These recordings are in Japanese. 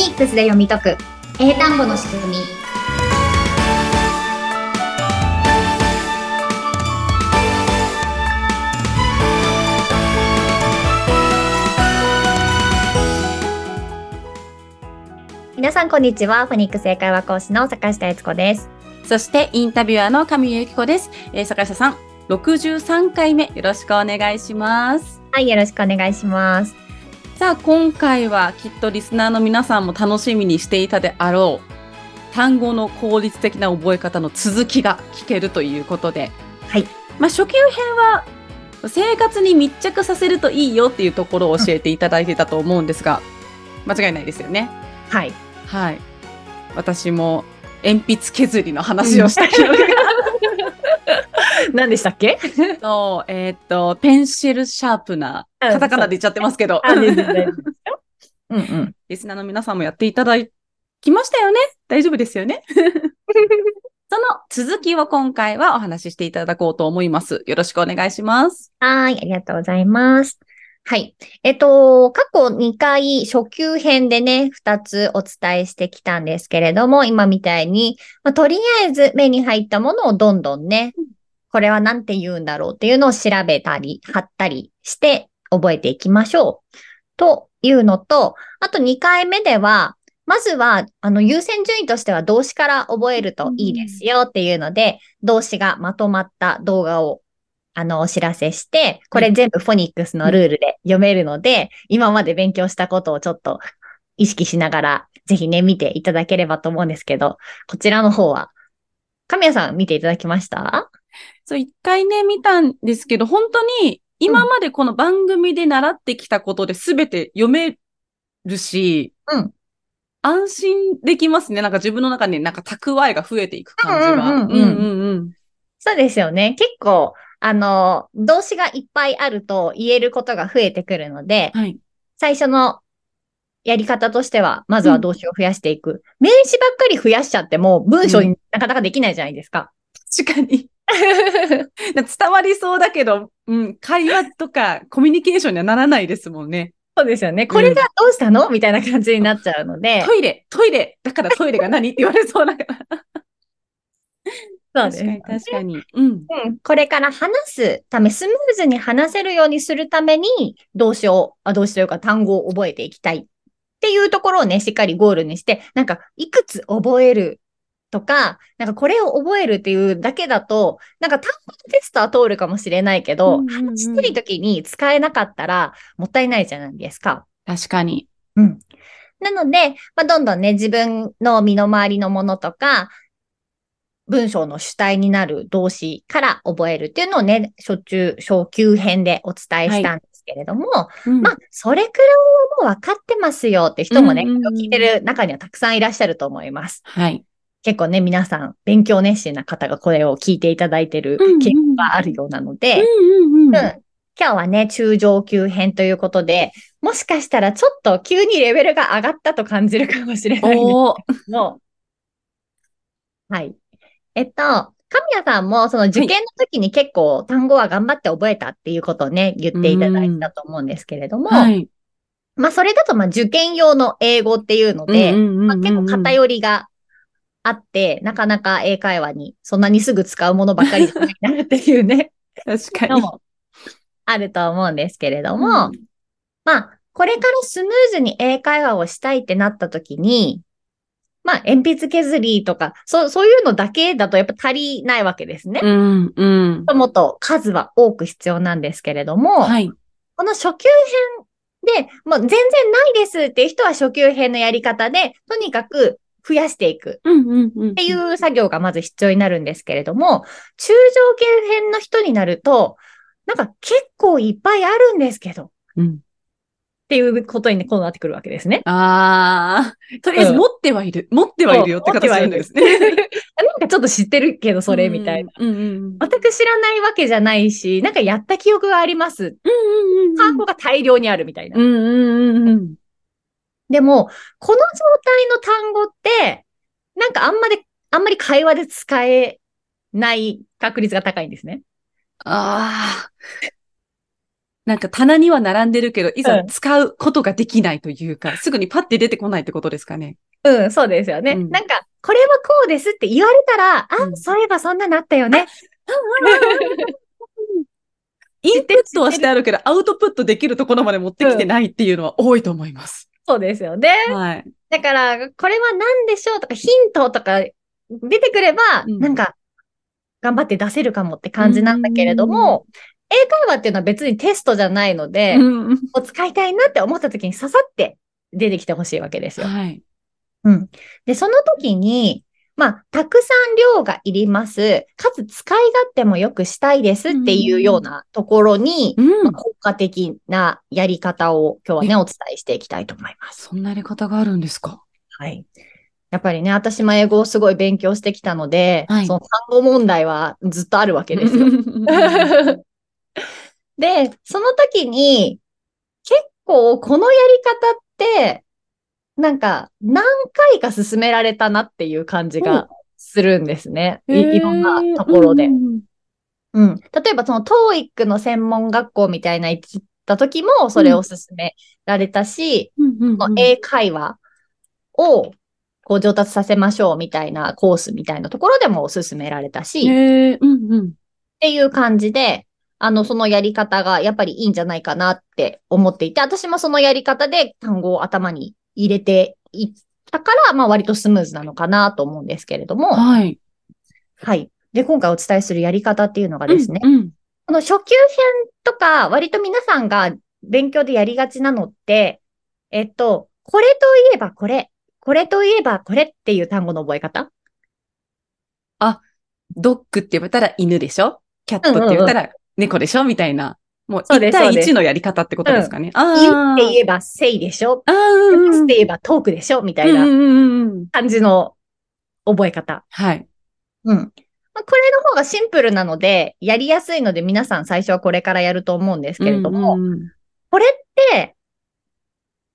ニックスで読み解く。英単語の仕組み。皆さんこんにちは。フォニックス英会話講師の坂下悦子です。そしてインタビュアーの上由紀子です、えー、坂下さん63回目。よろしくお願いします。はいよろしくお願いしますさあ今回はきっとリスナーの皆さんも楽しみにしていたであろう単語の効率的な覚え方の続きが聞けるということで、はいまあ、初級編は生活に密着させるといいよっていうところを教えていただいてたと思うんですが、間違いないですよね。はい。はい。私も鉛筆削りの話をした記憶が。何でしたっけ？そう、えーっと、ペンシルシャープナー。うんカタカナで言っちゃってますけど。うんうん。リスナーの皆さんもやっていただきましたよね大丈夫ですよね？その続きを今回はお話ししていただこうと思います。よろしくお願いします。はい、ありがとうございます。はい。えっと、過去2回初級編でね、2つお伝えしてきたんですけれども、今みたいに、まあ、とりあえず目に入ったものをどんどんね、これは何て言うんだろうっていうのを調べたり、貼ったりして覚えていきましょう。というのと、あと2回目では、まずは、あの、優先順位としては動詞から覚えるといいですよっていうので、動詞がまとまった動画を、あの、お知らせして、これ全部フォニックスのルールで読めるので、今まで勉強したことをちょっと意識しながら、ぜひね、見ていただければと思うんですけど、こちらの方は、神谷さん見ていただきました？そう、一回ね、見たんですけど、本当に今までこの番組で習ってきたことで全て読めるし、うん安心できますね。なんか自分の中になんか蓄えが増えていく感じが。うんうんうんうんうんうんそうですよね。結構、あの、動詞がいっぱいあると言えることが増えてくるので、はい。最初のやり方としては、まずは動詞を増やしていく。名詞ばっかり増やしちゃっても、文章になかなかできないじゃないですか。確かに。伝わりそうだけど、うん、会話とかコミュニケーションにはならないですもんね。そうですよね。これがどうしたの？みたいな感じになっちゃうので。トイレ、トイレ、だからトイレが何？って言われそうだから。そうです確かに、確かに。うん。うん、これから話すため、スムーズに話せるようにするために、動詞を、あ動詞というか単語を覚えていきたいっていうところをね、しっかりゴールにして、なんか、いくつ覚えるとか、なんかこれを覚えるっていうだけだと、なんか単語のテストは通るかもしれないけど、うんうんうん話してる時に使えなかったらもったいないじゃないですか。確かに。うん。なので、まあ、どんどんね、自分の身の回りのものとか、文章の主体になる動詞から覚えるっていうのをね、初中、小級編でお伝えしたんですけれども、うんまあ、それくらいはもう分かってますよって人もね、うんうんうん聞いてる中にはたくさんいらっしゃると思います。はい。結構ね、皆さん、勉強熱心な方がこれを聞いていただいてるうんうん傾向があるようなので、今日はね、中上級編ということで、もしかしたらちょっと急にレベルが上がったと感じるかもしれないんですけど、はい。えっと、神谷さんもその受験の時に結構単語は頑張って覚えたっていうことをね、言っていただいたと思うんですけれども、はい。まあそれだとまあ受験用の英語っていうので、まあ、結構偏りがあって、なかなか英会話にそんなにすぐ使うものばっかりじゃないなっていうね、確かに。あると思うんですけれども、うんまあ、これからスムーズに英会話をしたいってなった時に、まあ、鉛筆削りとか、そう、そういうのだけだとやっぱ足りないわけですね。うん、うん。もっと数は多く必要なんですけれども、はい。この初級編で、もう全然ないですっていう人は初級編のやり方で、とにかく増やしていくうん、うん、うん。っっていう作業がまず必要になるんですけれども、中上級編の人になると、なんか結構いっぱいあるんですけど、っうん。ていうことにねこうなってくるわけですね。ああ、とりあえずうん持ってはいる。持ってはいるよって形なんですね。なんかちょっと知ってるけど、それみたいな。うん、うん、うん。全く知らないわけじゃないし、なんかやった記憶があります。うん、うん、うん。単語が大量にあるみたいな。うん、うん、うん、うん。でも、この状態の単語って、なんかあんまり、あんまり会話で使えない確率が高いんですね。ああ。なんか棚には並んでるけど、いざうん使うことができないというか、すぐにパッて出てこないってことですかね。うん、そうですよね。うんなんか、これはこうですって言われたら、あ、うんそういえばそんななったよね。インプットはしてあるけど、アウトプットできるところまで持ってきてないっていうのは多いと思います。そうですよね。はい。だから、これは何でしょうとか、ヒントとか出てくれば、うんなんか、頑張って出せるかもって感じなんだけれども、英会話っていうのは別にテストじゃないので、うんを使いたいなって思った時に刺さって出てきてほしいわけですよ。はい。うん。で、その時に、まあ、たくさん量がいります。かつ使い勝手もよくしたいですっていうようなところに、うんまあ、効果的なやり方を今日はね、えお伝えしていきたいと思います。そんなやり方があるんですか？はい。やっぱりね、私も英語をすごい勉強してきたので、はいその単語問題はずっとあるわけですよ。で、その時に、結構このやり方って、なんか何回か進められたなっていう感じがするんですね。いいろんなところで。うんうん。例えばその TOEIC の専門学校みたいな行った時もそれを進められたし、英会話をこう上達させましょうみたいなコースみたいなところでも進められたし、うんうん。ていう感じで、あの、そのやり方がやっぱりいいんじゃないかなって思っていて、私もそのやり方で単語を頭に入れていったから、まあ割とスムーズなのかなと思うんですけれども、はい。はい。で、今回お伝えするやり方っていうのがですね、うんうん。この初級編とか、割と皆さんが勉強でやりがちなのって、えっと、これといえばこれ、これといえばこれっていう単語の覚え方？ドッグって言われたら犬でしょ？キャットって言ったら猫でしょ？みたいな。もう1対そうですそうです1のやり方ってことですかね。あ言あ。って言えば say でしょあーうんうん話って言えばトークでしょみたいなうんうんうんうん感じの覚え方。はい。うん。まあこれの方がシンプルなので、やりやすいので皆さん最初はこれからやると思うんですけれども、うんうんうんこれって、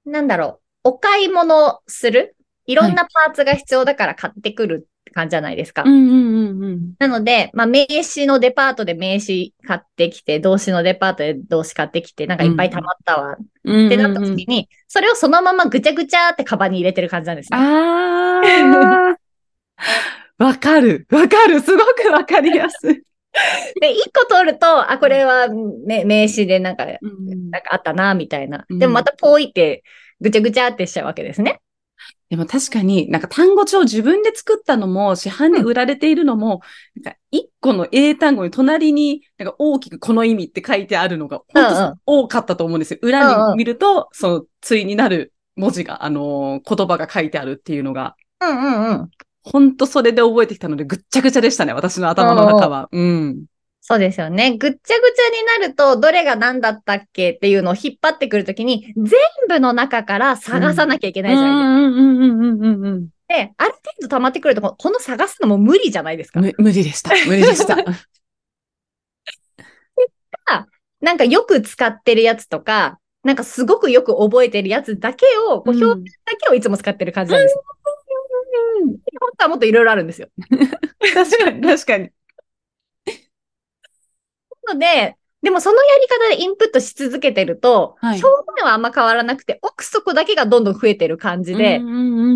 なんだろう、お買い物する？いろんなパーツが必要だから買ってくるって感じじゃないですか。なので、まあ、名詞のデパートで名詞買ってきて、動詞のデパートで動詞買ってきて、なんかいっぱい溜まったわうんってなった時に、それをそのままぐちゃぐちゃってカバンに入れてる感じなんですね。ああ。わかる。わかる。すごくわかりやすい。で、一個取ると、あ、これは、ね、名詞でなんか、うんなんかあったな、みたいな。うんでもまたポイって、ぐちゃぐちゃってしちゃうわけですね。でも確かに、なんか単語帳自分で作ったのも、市販で売られているのも、なんか一個の英単語に隣に、なんか大きくこの意味って書いてあるのが、うんうん本当多かったと思うんですよ。裏に見ると、その、対になる文字が、あのー言葉が書いてあるっていうのが、うんうんうん。本当それで覚えてきたので、ぐっちゃぐちゃでしたね、私の頭の中は。うん。そうですよね。ぐっちゃぐちゃになると、どれが何だったっけっていうのを引っ張ってくるときに、全部の中から探さなきゃいけないじゃないですか。うんうんうんうんうんうん。で、ある程度溜まってくると、この探すのも無理じゃないですか。む無理でした。無理でした。なんかよく使ってるやつとか、なんかすごくよく覚えてるやつだけを、こう表現だけをいつも使ってる感じなんですよ。本当はもっといろいろあるんですよ。確かに、確かに。なので、でもそのやり方でインプットし続けてると、はい。表面はあんま変わらなくて、奥底だけがどんどん増えてる感じで、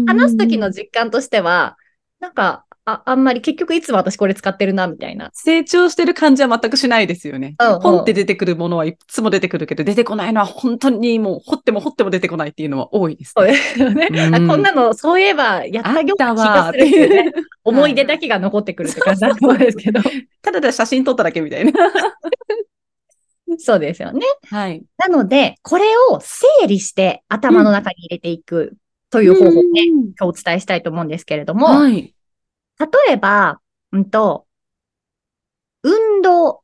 話す時の実感としては、なんか、ああんまり結局いつも私これ使ってるな、みたいな。成長してる感じは全くしないですよね。うんうん本って出てくるものはいつも出てくるけど、出てこないのは本当にもう掘っても掘っても出てこないっていうのは多いです、そうね。ですよね。うんあこんなの、そういえば、やったような気がするっていうね。思い出だけが残ってくるって感じだと思うんですけど。ただただ写真撮っただけみたいな。そうですよね。はい。なので、これを整理して頭の中に入れていくという方法をね、今日お伝えしたいと思うんですけれども、はい。例えば、うんと、運動、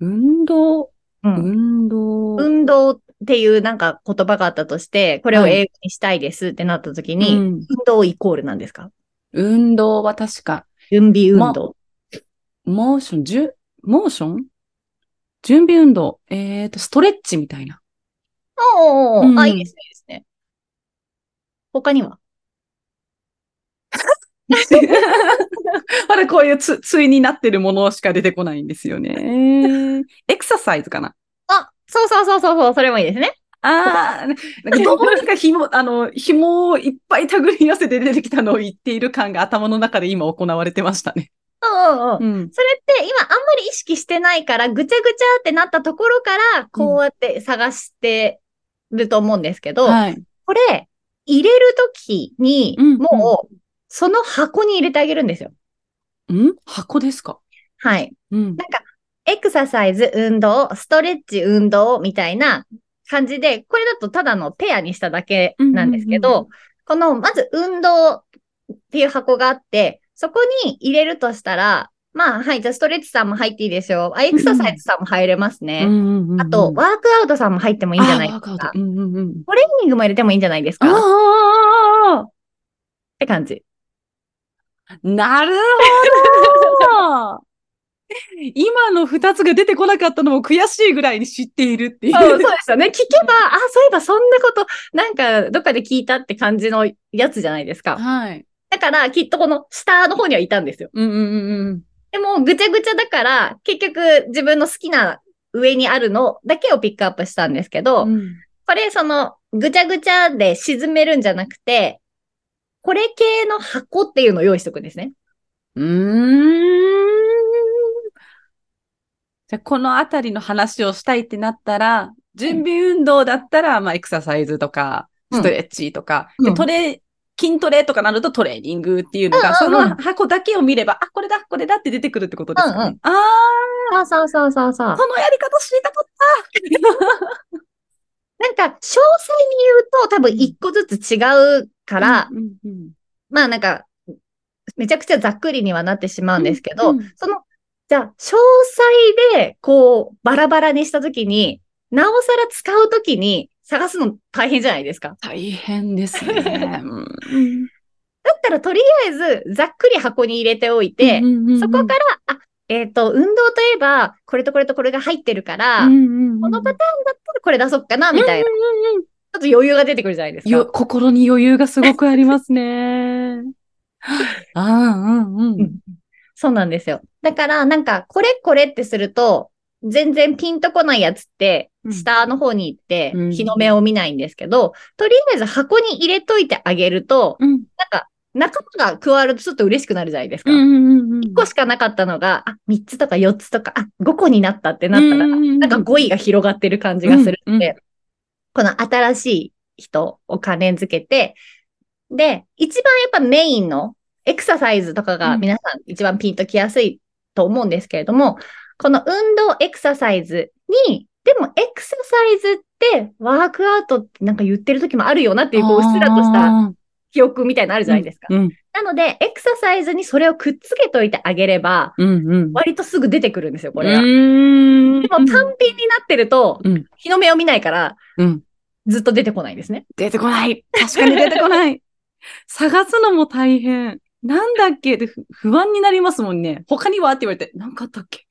運動、うん。運動？運動っていうなんか言葉があったとして、これを英語にしたいですってなった時に、うん。運動イコールなんですか？運動は確か、準備運動。モーション、じゅ、モーション？準備運動。えっ、と、ストレッチみたいな。おー。うん。あ、いいですね、いいですね。他には？まだこういうつ、対になってるものしか出てこないんですよね。エクササイズかな？あそうそうそうそうそう、それもいいですね。ああ、なんかどうにか紐、あの、紐をいっぱい手繰り寄せて出てきたのを言っている感が頭の中で今行われてましたね。うんうんうん。うん。それって今あんまり意識してないから、ぐちゃぐちゃってなったところから、こうやって探してると思うんですけど、はい。これ、入れるときに、うんもう、その箱に入れてあげるんですよ。ん？箱ですか？はい。うん。なんか、エクササイズ、運動、ストレッチ、運動みたいな感じで、これだとただのペアにしただけなんですけど、この、まず運動っていう箱があって、そこに入れるとしたら、まあ、はい、じゃあストレッチさんも入っていいでしょう。あ、エクササイズさんも入れますね。うんうんうんうんあと、ワークアウトさんも入ってもいいんじゃないですかト。うんうんうん。トレーニングも入れてもいいんじゃないですかっあて感じ。あ、なるほど 今の二つが出てこなかったのも悔しいぐらいに知っているっていう。そうですよね。聞けば、あ、そういえばそんなこと、なんか、どっかで聞いたって感じのやつじゃないですか。はい。だから、きっとこの下の方にはいたんですよ。うんうんうんでも、ぐちゃぐちゃだから、結局、自分の好きな上にあるのだけをピックアップしたんですけど、うん。うんこれ、その、ぐちゃぐちゃで沈めるんじゃなくて、これ系の箱っていうのを用意しとくんですね。うーん。じゃあ、このあたりの話をしたいってなったら、準備運動だったら、まあ、エクササイズとか、うんストレッチとか、うんで、トレ、筋トレとかなるとトレーニングっていうのが、その箱だけを見れば、あ、これだ、これだって出てくるってことですかね。うんうんああ、そうそうそうそうそう。そのやり方知りたかった。なんか、詳細に言うと多分一個ずつ違うから、うんうんまあなんか、めちゃくちゃざっくりにはなってしまうんですけど、うんうんその、じゃあ、詳細で、こう、バラバラにしたときに、なおさら使うときに探すの大変じゃないですか。大変ですね。うん だったら、とりあえず、ざっくり箱に入れておいて、うんうんうんそこから、あ、えっ、と、運動といえば、これとこれとこれが入ってるから、うんうんうんこのパターンだったらこれ出そっかな、みたいな。ちうんうんうんょっと余裕が出てくるじゃないですよか。心に余裕がすごくありますね。ああ、うんうん。うんそうなんですよ。だから、なんか、これこれってすると、全然ピンとこないやつってう、ん下の方に行ってうん、日の目を見ないんですけど、とりあえず箱に入れといてあげると、うんなんか、仲間が加わるとちょっと嬉しくなるじゃないですか。うんうんうんうん。1個しかなかったのが、あ、3つとか4つとか、あ、5個になったってなったら、ななんか語彙が広がってる感じがするうんうん。ので、この新しい人を関連づけて、で、一番やっぱメインのエクササイズとかがうん。皆さん一番ピンときやすいと思うんですけれども、この運動エクササイズに、でもエクササイズってワークアウトってなんか言ってる時もあるよなっていう、こう、うっすらとした記憶みたいなのあるじゃないですか。うんなので、エクササイズにそれをくっつけといてあげれば、うんうん。割とすぐ出てくるんですよ、これうが。でも単品になってると、うん日の目を見ないから、うんずっと出てこないんですね。出てこない。確かに出てこない。探すのも大変。なんだっけ？でふ不安になりますもんね。他にはって言われて、なんかあったっけ？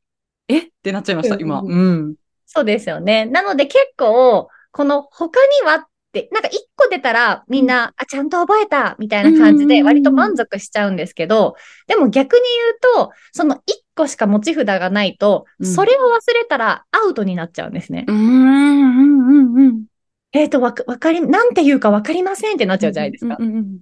え？ってなっちゃいました、今。うんうん。そうですよね。なので結構、この他にはって、なんか一個出たらみんな、あ、ちゃんと覚えたみたいな感じで割と満足しちゃうんですけど、でも逆に言うと、その一個しか持ち札がないと、うんそれを忘れたらアウトになっちゃうんですね。うーん、うん、うん、うん。えっ、と、わか、わかり、なんて言うかわかりませんってなっちゃうじゃないですか。うん、うん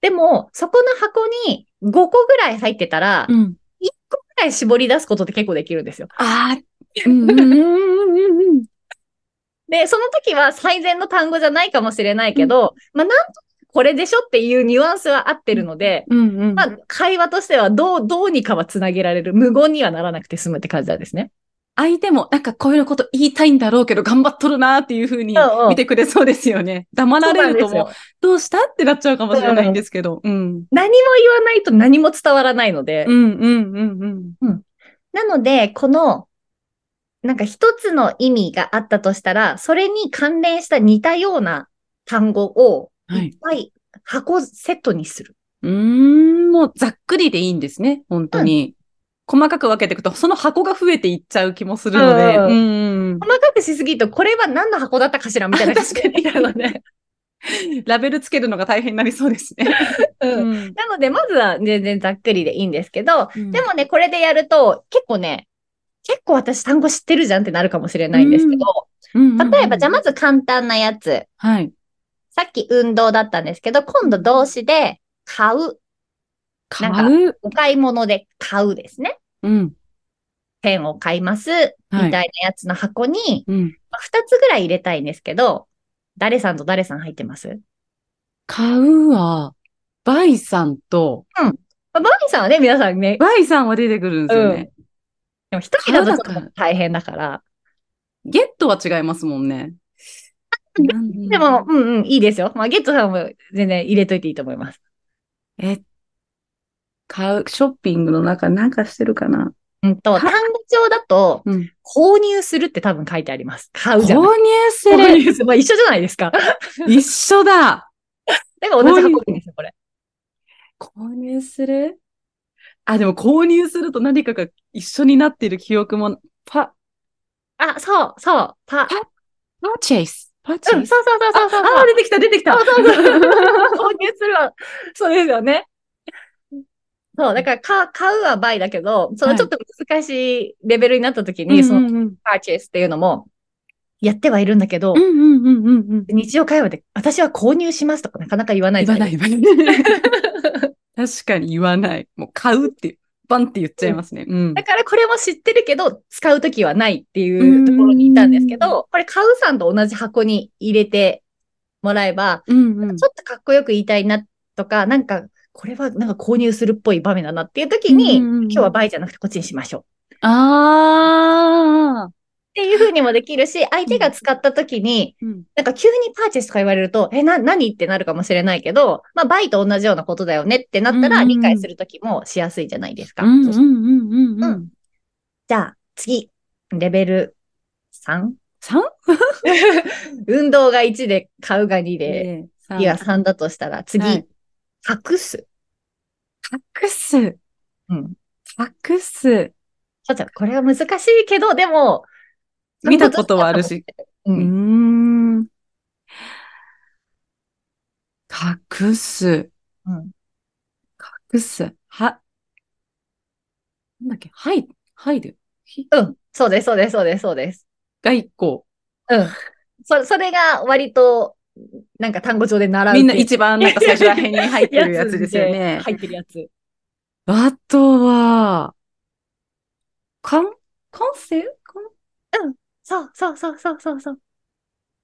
でも、そこの箱に5個ぐらい入ってたら、うん。うん。1個ぐらい絞り出すことって結構できるんですよ。ああ、うん、うん、うん、うん、うん。で、その時は最善の単語じゃないかもしれないけど、まあ、なんとこれでしょっていうニュアンスは合ってるので、うん、うん。まあ、会話としてはどう、どうにかはつなげられる。無言にはならなくて済むって感じなんですね。相手も、なんかこういうこと言いたいんだろうけど、頑張っとるなーっていうふうにうんうん見てくれそうですよね。黙られるともうどうしたってなっちゃうかもしれないんですけど。うん。何も言わないと何も伝わらないので、うん、うん、うん、うん。なので、この、なんか一つの意味があったとしたら、それに関連した似たような単語をはいいっぱい箱セットにする。うーん、もうざっくりでいいんですね、本当に。細かく分けていくと、その箱が増えていっちゃう気もするので。うんうんうん細かくしすぎると、これは何の箱だったかしらみたいな 感じにので。ラベルつけるのが大変になりそうですね。うんんなので、まずは全然ざっくりでいいんですけど、うんでもね、これでやると、結構ね、結構私単語知ってるじゃんってなるかもしれないんですけど、例えば、じゃあまず簡単なやつ。はい。さっき運動だったんですけど、今度動詞で買う。買う？お買い物で買うですね。うん。ペンを買います。みたいなやつの箱に、うん。まあ二つぐらい入れたいんですけど、誰さんと誰さん入ってます？買うは、 buy さんと、まあ buy さんはね、皆さんね、 buy さんは出てくるんですよね。でも一人だとちょっと大変だから。ゲットは違いますもんね。でも、、うんうん、いいですよ。まあ、ゲットさんも全然入れといていいと思います。え、買う、ショッピングの中なんかしてるかな？うんと、単語帳だと、うん。購入するって多分書いてあります。買うじゃない。購入す購る。入する。まあ、一緒じゃないですか。一緒だ。でも同じ箱ですよ、これ。購入する？あ、でも購入すると何かが一緒になってる記憶も、パ、あ、そう、そう、パ、パパーチェイス。パーチうん、ェイス。そうそうそうそうそう。あ、あ出てきた、出てきた。そうそうそう。購入するは、そうですよね。そう、だから、か、買うは倍だけど、そのちょっと難しいレベルになった時に、その、うんうんうんパーチェイスっていうのも、やってはいるんだけど、うんうんうんうんうん。日常会話で、私は購入しますとかなかなか言わないじ言わゃなないい、言わない。確かに言わない。もう買うって、バンって言っちゃいますね。うんだ。からこれも知ってるけど、使うときはないっていうところにいたんですけど、これ買うさんと同じ箱に入れてもらえば、うんうんちょっとかっこよく言いたいなとか、なんか、これはなんか購入するっぽい場面だなっていうときに、うんうんうん今日は倍じゃなくてこっちにしましょう。ああ。っていう風にもできるし、相手が使ったときに、うんなんか急にパーチェスとか言われると、え、な、何ってなるかもしれないけど、まあ、倍と同じようなことだよねってなったら、理解するときもしやすいじゃないですか。うんじゃあ、次、レベル 3? 三？運動が1で、買うが2で、次が3だとしたら、次、はい隠す。隠す。うん。隠す。ちょっと、これは難しいけど、でも、見たことはあるし。う。うんーん。隠す。うん。隠す。は、なんだっけ？はい、はいで。ひうん。そうです、そうです、そうです、そうです。が一個。うん。そ、それが割と、なんか単語帳で習うみんな系一番なんか最初ら辺に入ってるやつですよね。入ってるやつ。あとは、かん、感性かんそう、そう、そう、そう、そう、そう。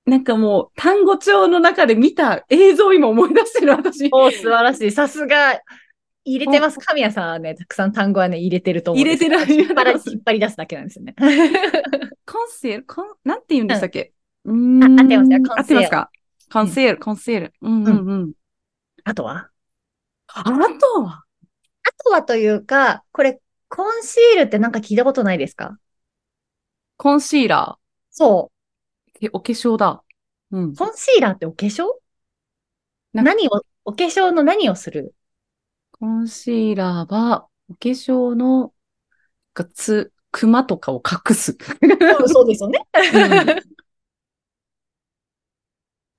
なんかもう単語帳の中で見た映像を今思い出してる私。おー素晴らしい。さすが、入れてます。神谷さんはね、たくさん単語はね、入れてると思う入れてる 引っ張り出すだけなんですよね。コンセール？コン、なんて言うんでしたっけ？うーんあ合ってますよコンセール合ってますかコンセール、コンセール。うんうんうん。あとはあとはあとはというか、これ、コンシールってなんか聞いたことないですかコンシーラそー。えお化粧だ。うんう。。コンシーラーってお化粧？何を、お化粧の何をする？コンシーラーは、お化粧の、がつ、クマとかを隠す。うんそうですよね。うん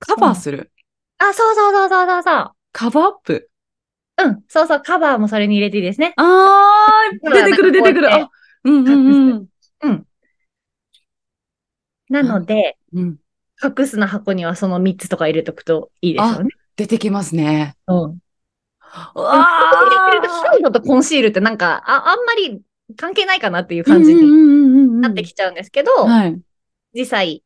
カバーする。あ、そうそうそうそうそうそう。カバーアップ。うん、そうそう、カバーもそれに入れていいですね。あー、出てくる出てくる。あ、うんうんうん。うん。なので、うん。隠すの箱にはその3つとか入れとくといいですよね。出てきますね。うん。う入われてるとハイドとコンシールってなんか、あ、あんまり関係ないかなっていう感じにになってきちゃうんですけど、はい。実際、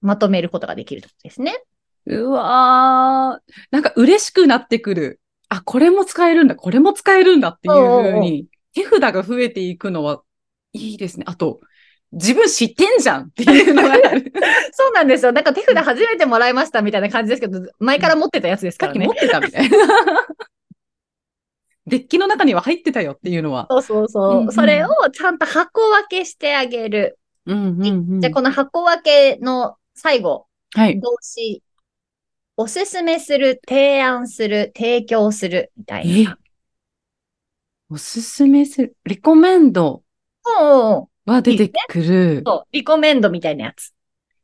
まとめることができるってことですね。うわー。なんか嬉しくなってくる。あ、これも使えるんだ、これも使えるんだっていう風に、手札が増えていくのはいいですね。あと、自分知ってんじゃんっていうのがある。そうなんですよ。なんか手札初めてもらいましたみたいな感じですけど、前から持ってたやつですからね持。ってたみたいな。デッキの中には入ってたよっていうのは。そうそうそう。うんうんそれをちゃんと箱分けしてあげる。うんうんうんじゃあ、この箱分けの最後、はい。動詞、おすすめする、提案する、提供する、みたいえ？な。おすすめする、リコメンドおうおうは出てくる。そう、リコメンドみたいなやつ。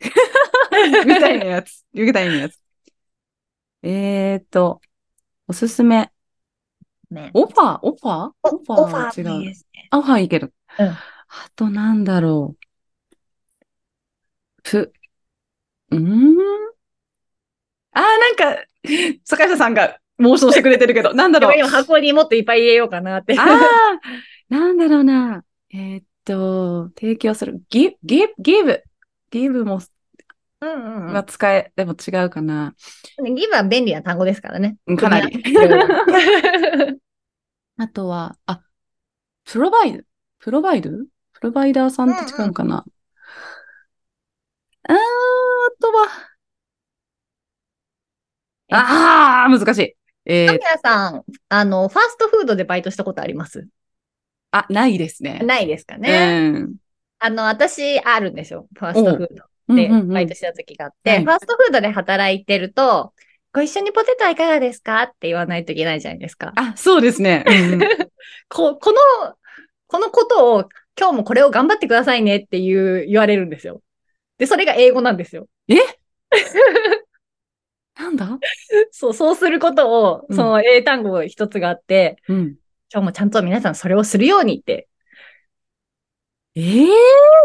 みたいなやつ。みたいなやつ。えーっと、おすすめ。ね。オファー？オファー？おオファーオファは違う。いいですね。あオファーいいけど。うんあとなんだろう。プ、うーん？あー、なんか、坂下さんが妄想してくれてるけど、なんだろう。今箱にもっといっぱい入れようかなって。ああ、なんだろうな。えーっと、提供する。give, give, give. give も、うんうんうんが使え、でも違うかな。ギブは便利な単語ですからね。うんかなり。あとは、あ、プロバイドプロバイド？プロバイダーさんって違うかな？あー、あとは、ああ、難しい。えー、神谷さん、あの、ファーストフードでバイトしたことあります？あ、ないですね。ないですかね。うん。あの、私、あるんですよ。ファーストフードでバイトした時があって、はいファーストフードで働いてると、ご一緒にポテトはいかがですかって言わないといけないじゃないですか。あ、そうですね。うんうん ここの、このことを、今日もこれを頑張ってくださいねっていう、言われるんですよ。で、それが英語なんですよ。なんだ？そう、そうすることを、うんその英単語一つがあって、うん。今日もちゃんと皆さんそれをするようにって。ええ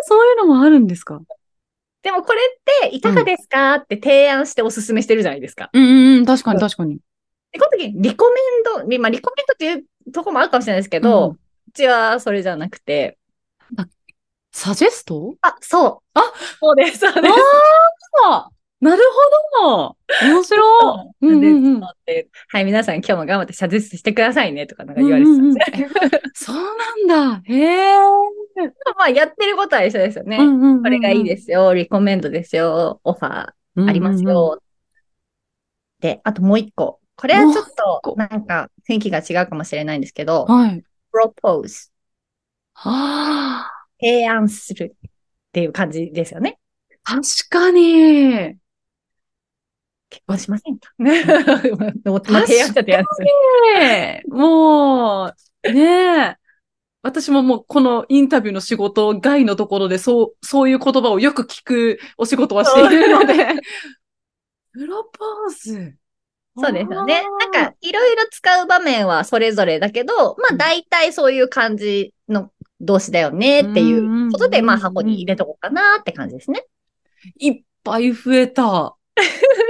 そういうのもあるんですか？でもこれっていかがですか、って提案しておすすめしてるじゃないですか。うんうんうん、確かに確かに。で、この時、リコメンド、まあ、リコメンドっていうとこもあるかもしれないですけど、ううんちはそれじゃなくて、サジェスト？あ、そう。あそうです、そうです。あなるほど面白い、うんうんうんはい、皆さん今日も頑張って謝絶してくださいねとかなんか言われてたんですね。そうなんだ。へえ。まあ、やってることは一緒ですよね。うんうんうんうんこれがいいですよ、リコメンドですよ、オファーありますよ。で、あともう一個。これはちょっと、なんか雰囲気が違うかもしれないんですけど、はい。propose、はあ、提案するっていう感じですよね。確かに。結婚しませんか？ね。まあ提案した提案する。ねえもう、ねえ。私ももうこのインタビューの仕事外のところでそう、そういう言葉をよく聞くお仕事はしているので、プロポーズ。そうですよね。なんか、いろいろ使う場面はそれぞれだけど、まあ、大体そういう感じの動詞だよねっていうことで、うんまあ、箱に入れとこうかなって感じですね。いっぱい増えた。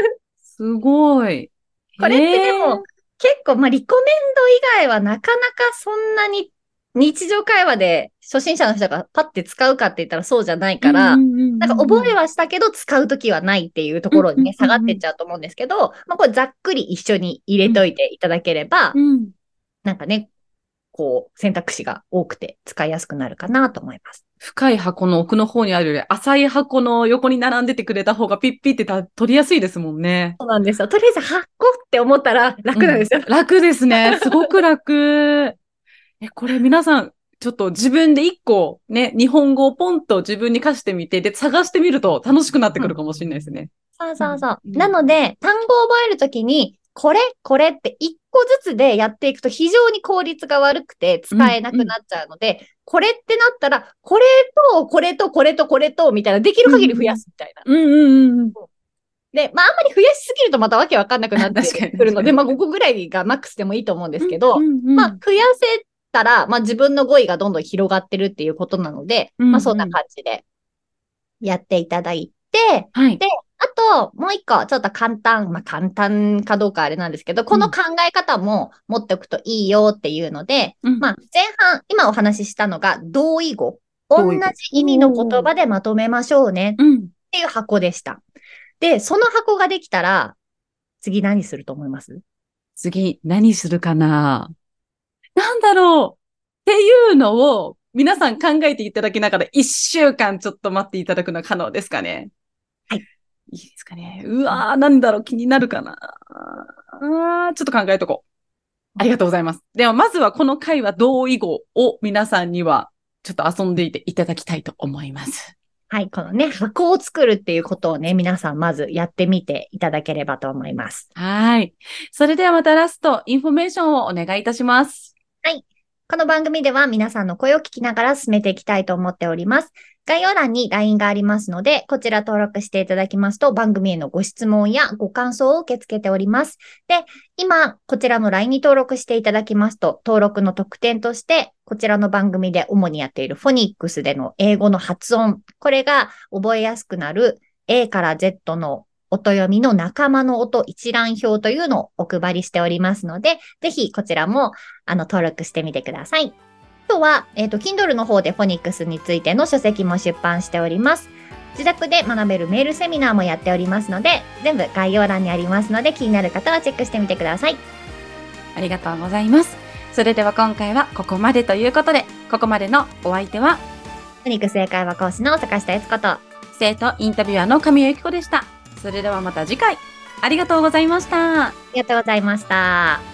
すごい。これってでも、結構、まあ、リコメンド以外はなかなかそんなに日常会話で初心者の人がパッて使うかって言ったらそうじゃないから、ななんか覚えはしたけど使うときはないっていうところにね、下がってっちゃうと思うんですけど、まあこれざっくり一緒に入れといていただければ、うん。なんかね、こう選択肢が多くて使いやすくなるかなと思います。深い箱の奥の方にあるより浅い箱の横に並んでてくれた方がピッピってた取りやすいですもんね。そうなんですよ。とりあえず発行って思ったら楽なんですよ。うん楽ですね。すごく楽。え、これ皆さん、ちょっと自分で一個ね、日本語をポンと自分に課してみて、で、探してみると楽しくなってくるかもしれないですね。そうそうそう。うんなので、単語を覚えるときに、これ、これって一個ずつでやっていくと非常に効率が悪くて使えなくなっちゃうので、これってなったら、これと、これと、これと、これと、みたいな、できる限り増やすみたいな。うんうんうん。で、まあ、あんまり増やしすぎるとまたわけわかんなくなってくるので、まあ、5個ぐらいがマックスでもいいと思うんですけど、うんうんうんまあ、増やせたら、まあ、自分の語彙がどんどん広がってるっていうことなので、うんうんまあ、そんな感じでやっていただいて、はい。であと、もう一個、ちょっと簡単、まあ、簡単かどうかあれなんですけど、この考え方も持っておくといいよっていうので、うんまあ、前半、今お話ししたのが同意語。同じ同意味の言葉でまとめましょうねうん。っていう箱でした。で、その箱ができたら、次何すると思います？次、何するかな？なんだろうっていうのを、皆さん考えていただきながら、一週間ちょっと待っていただくのは可能ですかねはい。いいですかねうわー、なんだろう気になるかなあーちょっと考えとこう。ありがとうございます。では、まずはこの回は同意語を皆さんには、ちょっと遊んでいていただきたいと思います。はい、このね、箱を作るっていうことをね、皆さんまずやってみていただければと思います。はい。それではまたラスト、インフォメーションをお願いいたします。この番組では皆さんの声を聞きながら進めていきたいと思っております。概要欄に LINE がありますので、こちら登録していただきますと、番組へのご質問やご感想を受け付けております。で、今、こちらの LINE に登録していただきますと、登録の特典として、こちらの番組で主にやっているフォニックスでの英語の発音、これが覚えやすくなる A から Z の音読みの仲間の音一覧表というのをお配りしておりますので、ぜひこちらもあの登録してみてください。あとは、えっ、と、Kindle の方でフォニックスについての書籍も出版しております。自宅で学べるメールセミナーもやっておりますので、全部概要欄にありますので、気になる方はチェックしてみてください。ありがとうございます。それでは今回はここまでということで、ここまでのお相手は、フォニックス英会話講師の坂下悦子と、生徒インタビュアーの神谷由紀子でした。それではまた次回、ありがとうございました。ありがとうございました。